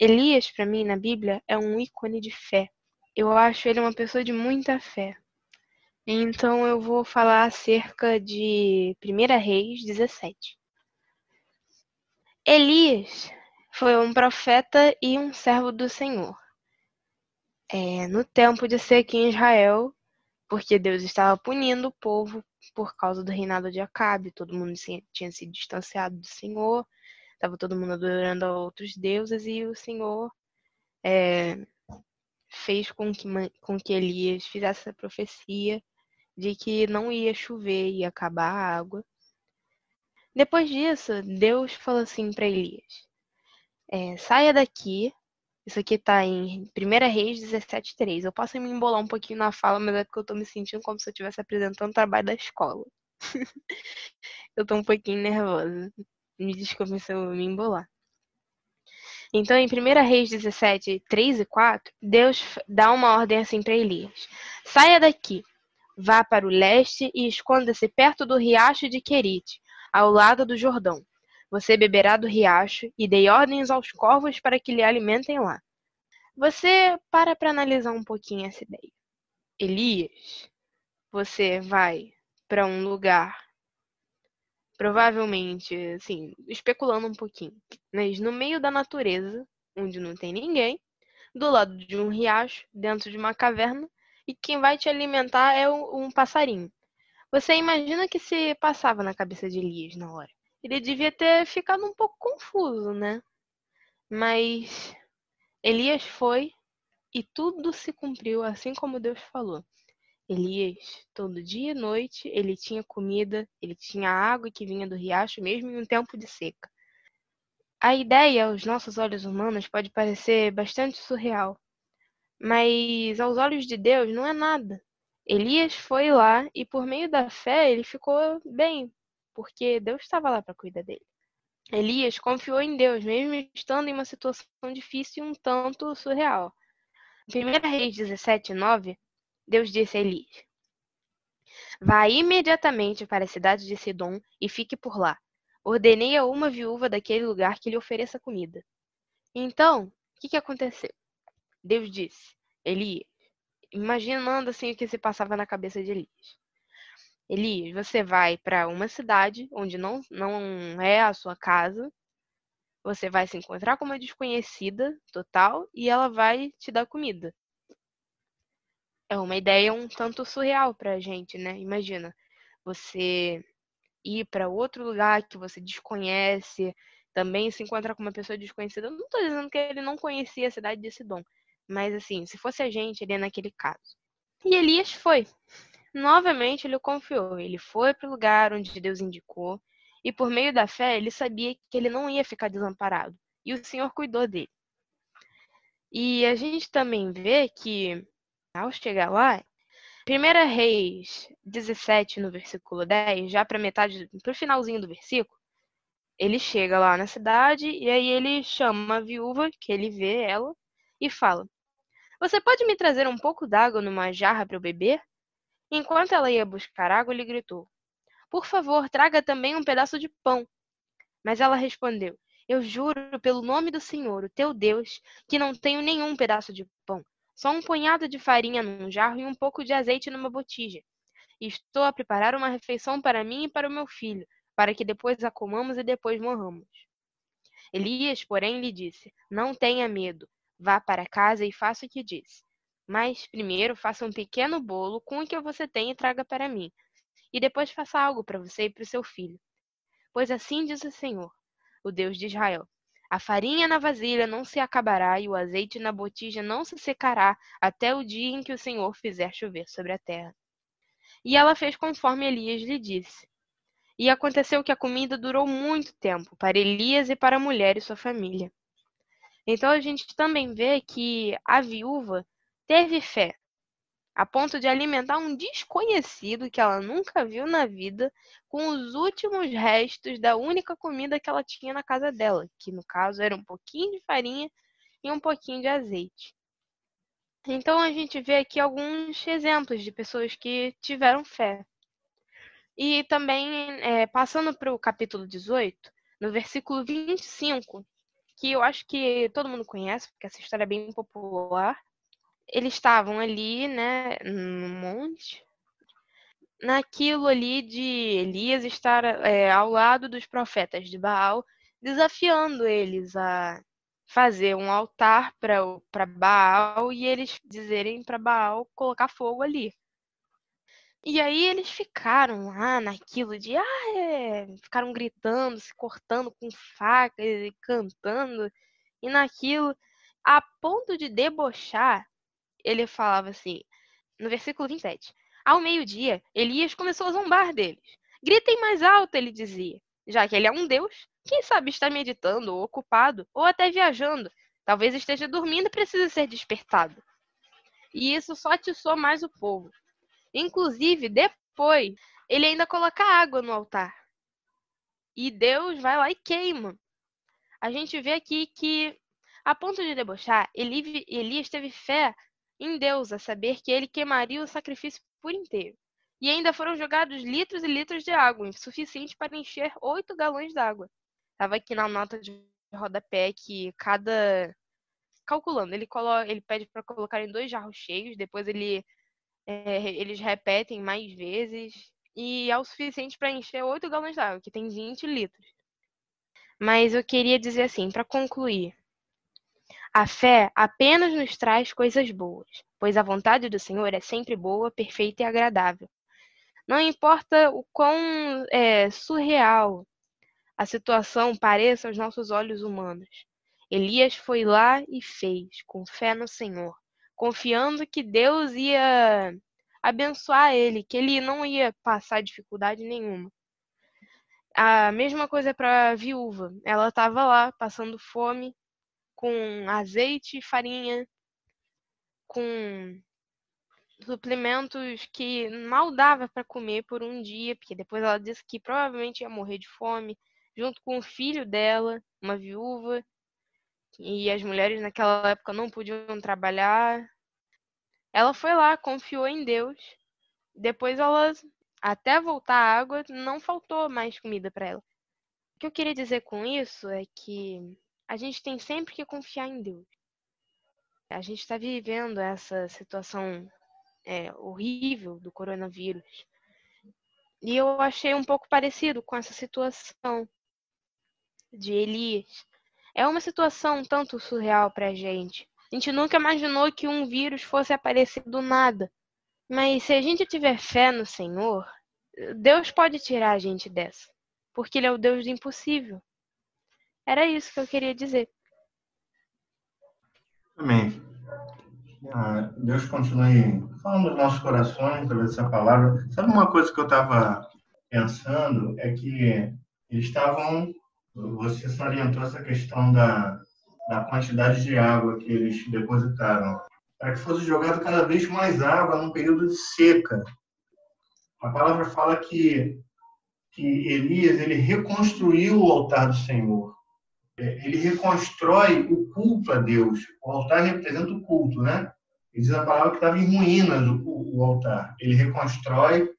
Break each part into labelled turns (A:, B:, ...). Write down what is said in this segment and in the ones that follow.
A: Elias, para mim, na Bíblia, é um ícone de fé. Eu acho ele uma pessoa de muita fé. Então eu vou falar acerca de 1 Reis 17. Elias foi um profeta e um servo do Senhor. É, no tempo de ser aqui em Israel, porque Deus estava punindo o povo por causa do reinado de Acabe, todo mundo tinha se distanciado do Senhor, estava todo mundo adorando a outros deuses e o Senhor é, fez com que, com que Elias fizesse essa profecia de que não ia chover, ia acabar a água. Depois disso, Deus falou assim para Elias: é, saia daqui. Isso aqui tá em 1 Reis 17,3. Eu posso me embolar um pouquinho na fala, mas é porque eu tô me sentindo como se eu estivesse apresentando trabalho da escola. eu tô um pouquinho nervosa. Me desculpe se eu me embolar. Então, em 1 Reis 17, 3 e 4, Deus dá uma ordem assim para Elias: Saia daqui, vá para o leste e esconda-se perto do riacho de Querite, ao lado do Jordão. Você beberá do riacho e dei ordens aos corvos para que lhe alimentem lá. Você para para analisar um pouquinho essa ideia. Elias, você vai para um lugar provavelmente, assim, especulando um pouquinho, mas no meio da natureza, onde não tem ninguém, do lado de um riacho, dentro de uma caverna, e quem vai te alimentar é um passarinho. Você imagina que se passava na cabeça de Elias na hora? Ele devia ter ficado um pouco confuso, né? Mas Elias foi e tudo se cumpriu assim como Deus falou. Elias, todo dia e noite, ele tinha comida, ele tinha água que vinha do riacho, mesmo em um tempo de seca. A ideia aos nossos olhos humanos pode parecer bastante surreal, mas aos olhos de Deus não é nada. Elias foi lá e, por meio da fé, ele ficou bem, porque Deus estava lá para cuidar dele. Elias confiou em Deus, mesmo estando em uma situação difícil e um tanto surreal. Em 1 Reis 17, 9, Deus disse a Elias: Vá imediatamente para a cidade de Sidom e fique por lá. Ordenei a uma viúva daquele lugar que lhe ofereça comida. Então, o que, que aconteceu? Deus disse: Elias, imaginando assim o que se passava na cabeça de Elias. Elias, você vai para uma cidade onde não, não é a sua casa. Você vai se encontrar com uma desconhecida total e ela vai te dar comida. É uma ideia um tanto surreal pra gente, né? Imagina, você ir para outro lugar que você desconhece, também se encontrar com uma pessoa desconhecida. Eu não estou dizendo que ele não conhecia a cidade de Sidom, mas assim, se fosse a gente, ele é naquele caso. E Elias foi. Novamente ele confiou. Ele foi para o lugar onde Deus indicou, e por meio da fé ele sabia que ele não ia ficar desamparado. E o Senhor cuidou dele. E a gente também vê que ao chegar lá, 1 Reis 17, no versículo 10, já para metade, para o finalzinho do versículo, ele chega lá na cidade e aí ele chama a viúva, que ele vê ela, e fala: Você pode me trazer um pouco d'água numa jarra para eu beber? Enquanto ela ia buscar água, ele gritou: Por favor, traga também um pedaço de pão. Mas ela respondeu: Eu juro pelo nome do Senhor, o teu Deus, que não tenho nenhum pedaço de pão. Só um punhado de farinha num jarro e um pouco de azeite numa botija. estou a preparar uma refeição para mim e para o meu filho, para que depois a comamos e depois morramos. Elias, porém, lhe disse: Não tenha medo. Vá para casa e faça o que disse. Mas primeiro faça um pequeno bolo com o que você tem e traga para mim. E depois faça algo para você e para o seu filho. Pois assim diz o Senhor, o Deus de Israel: a farinha na vasilha não se acabará e o azeite na botija não se secará até o dia em que o Senhor fizer chover sobre a terra. E ela fez conforme Elias lhe disse. E aconteceu que a comida durou muito tempo para Elias e para a mulher e sua família. Então a gente também vê que a viúva teve fé a ponto de alimentar um desconhecido que ela nunca viu na vida com os últimos restos da única comida que ela tinha na casa dela, que no caso era um pouquinho de farinha e um pouquinho de azeite. Então a gente vê aqui alguns exemplos de pessoas que tiveram fé. E também, é, passando para o capítulo 18, no versículo 25, que eu acho que todo mundo conhece, porque essa história é bem popular. Eles estavam ali, né, no monte, naquilo ali de Elias estar é, ao lado dos profetas de Baal, desafiando eles a fazer um altar para Baal e eles dizerem para Baal colocar fogo ali. E aí eles ficaram lá naquilo de ah, é... ficaram gritando, se cortando com facas e cantando e naquilo a ponto de debochar, ele falava assim, no versículo 27. Ao meio-dia, Elias começou a zombar deles. Gritem mais alto, ele dizia. Já que ele é um deus, quem sabe está meditando, ou ocupado, ou até viajando. Talvez esteja dormindo e precise ser despertado. E isso só atiçou mais o povo. Inclusive, depois, ele ainda coloca água no altar. E Deus vai lá e queima. A gente vê aqui que, a ponto de debochar, Elias teve fé em Deus, a saber que ele queimaria o sacrifício por inteiro. E ainda foram jogados litros e litros de água, suficiente para encher oito galões d'água. Estava aqui na nota de rodapé que cada. Calculando, ele, coloca, ele pede para colocar em dois jarros cheios, depois ele é, eles repetem mais vezes e é o suficiente para encher 8 galões d'água, que tem 20 litros. Mas eu queria dizer assim, para concluir, a fé apenas nos traz coisas boas, pois a vontade do Senhor é sempre boa, perfeita e agradável. Não importa o quão é, surreal a situação pareça aos nossos olhos humanos. Elias foi lá e fez, com fé no Senhor confiando que Deus ia abençoar ele, que ele não ia passar dificuldade nenhuma. A mesma coisa para a viúva. Ela estava lá passando fome, com azeite e farinha, com suplementos que mal dava para comer por um dia, porque depois ela disse que provavelmente ia morrer de fome, junto com o filho dela, uma viúva, e as mulheres naquela época não podiam trabalhar. Ela foi lá, confiou em Deus. Depois ela, até voltar a água, não faltou mais comida para ela. O que eu queria dizer com isso é que a gente tem sempre que confiar em Deus. A gente está vivendo essa situação é, horrível do coronavírus. E eu achei um pouco parecido com essa situação de Elias. É uma situação um tanto surreal para a gente. A gente nunca imaginou que um vírus fosse aparecer do nada. Mas se a gente tiver fé no Senhor, Deus pode tirar a gente dessa. Porque Ele é o Deus do impossível. Era isso que eu queria dizer.
B: Amém. Ah, Deus continue falando nos nossos corações através dessa palavra. Sabe uma coisa que eu estava pensando? É que eles estavam você salientou essa questão da, da quantidade de água que eles depositaram, para que fosse jogado cada vez mais água num período de seca. A palavra fala que, que Elias ele reconstruiu o altar do Senhor. É, ele reconstrói o culto a Deus. O altar representa o culto, né? Ele diz a palavra que estava em ruínas o, o altar. Ele reconstrói,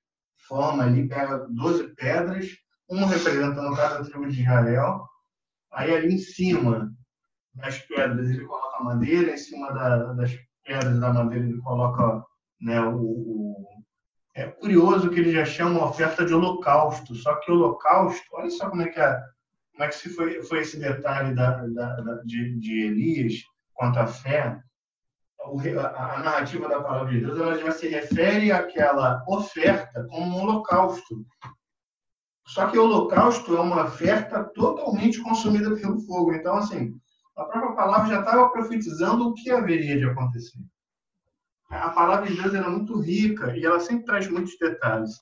B: forma ali, pega 12 pedras um representando cada tribo de Israel. Aí ali em cima das pedras ele coloca a madeira, em cima da, das pedras da madeira ele coloca né, o, o, É curioso que ele já chama oferta de holocausto, só que holocausto, olha só como é que, é, como é que foi, foi esse detalhe da, da, da de, de Elias quanto à fé. A, a narrativa da palavra de Deus ela já se refere àquela oferta como um holocausto. Só que o holocausto é uma oferta totalmente consumida pelo fogo. Então, assim, a própria palavra já estava profetizando o que haveria de acontecer. A palavra de Deus era muito rica e ela sempre traz muitos detalhes.